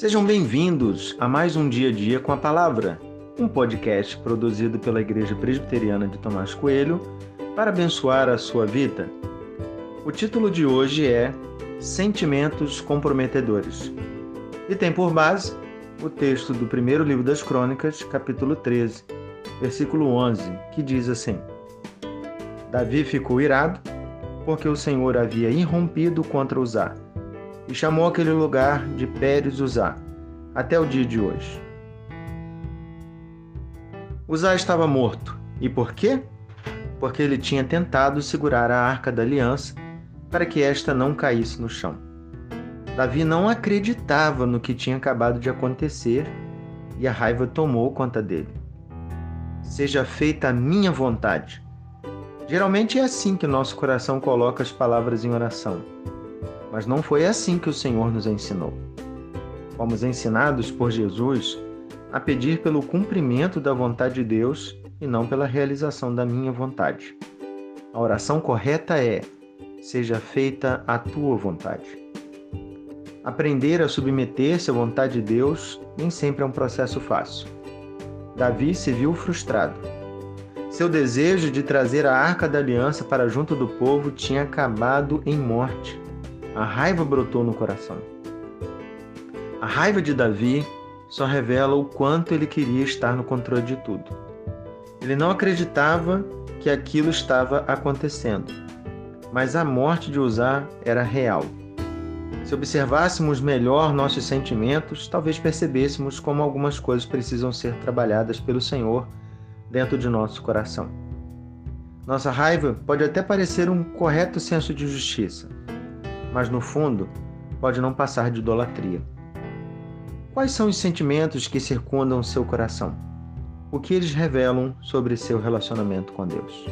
Sejam bem-vindos a mais um Dia a Dia com a Palavra, um podcast produzido pela Igreja Presbiteriana de Tomás Coelho para abençoar a sua vida. O título de hoje é Sentimentos Comprometedores e tem por base o texto do primeiro livro das Crônicas, capítulo 13, versículo 11, que diz assim: Davi ficou irado porque o Senhor havia irrompido contra Uzá e chamou aquele lugar de Pérez Uzá, até o dia de hoje. Uzá estava morto. E por quê? Porque ele tinha tentado segurar a arca da aliança para que esta não caísse no chão. Davi não acreditava no que tinha acabado de acontecer e a raiva tomou conta dele. Seja feita a minha vontade. Geralmente é assim que nosso coração coloca as palavras em oração. Mas não foi assim que o Senhor nos ensinou. Fomos ensinados por Jesus a pedir pelo cumprimento da vontade de Deus e não pela realização da minha vontade. A oração correta é: seja feita a tua vontade. Aprender a submeter-se à vontade de Deus nem sempre é um processo fácil. Davi se viu frustrado. Seu desejo de trazer a arca da aliança para junto do povo tinha acabado em morte. A raiva brotou no coração. A raiva de Davi só revela o quanto ele queria estar no controle de tudo. Ele não acreditava que aquilo estava acontecendo, mas a morte de Uzá era real. Se observássemos melhor nossos sentimentos, talvez percebêssemos como algumas coisas precisam ser trabalhadas pelo Senhor dentro de nosso coração. Nossa raiva pode até parecer um correto senso de justiça, mas no fundo pode não passar de idolatria. Quais são os sentimentos que circundam seu coração? O que eles revelam sobre seu relacionamento com Deus?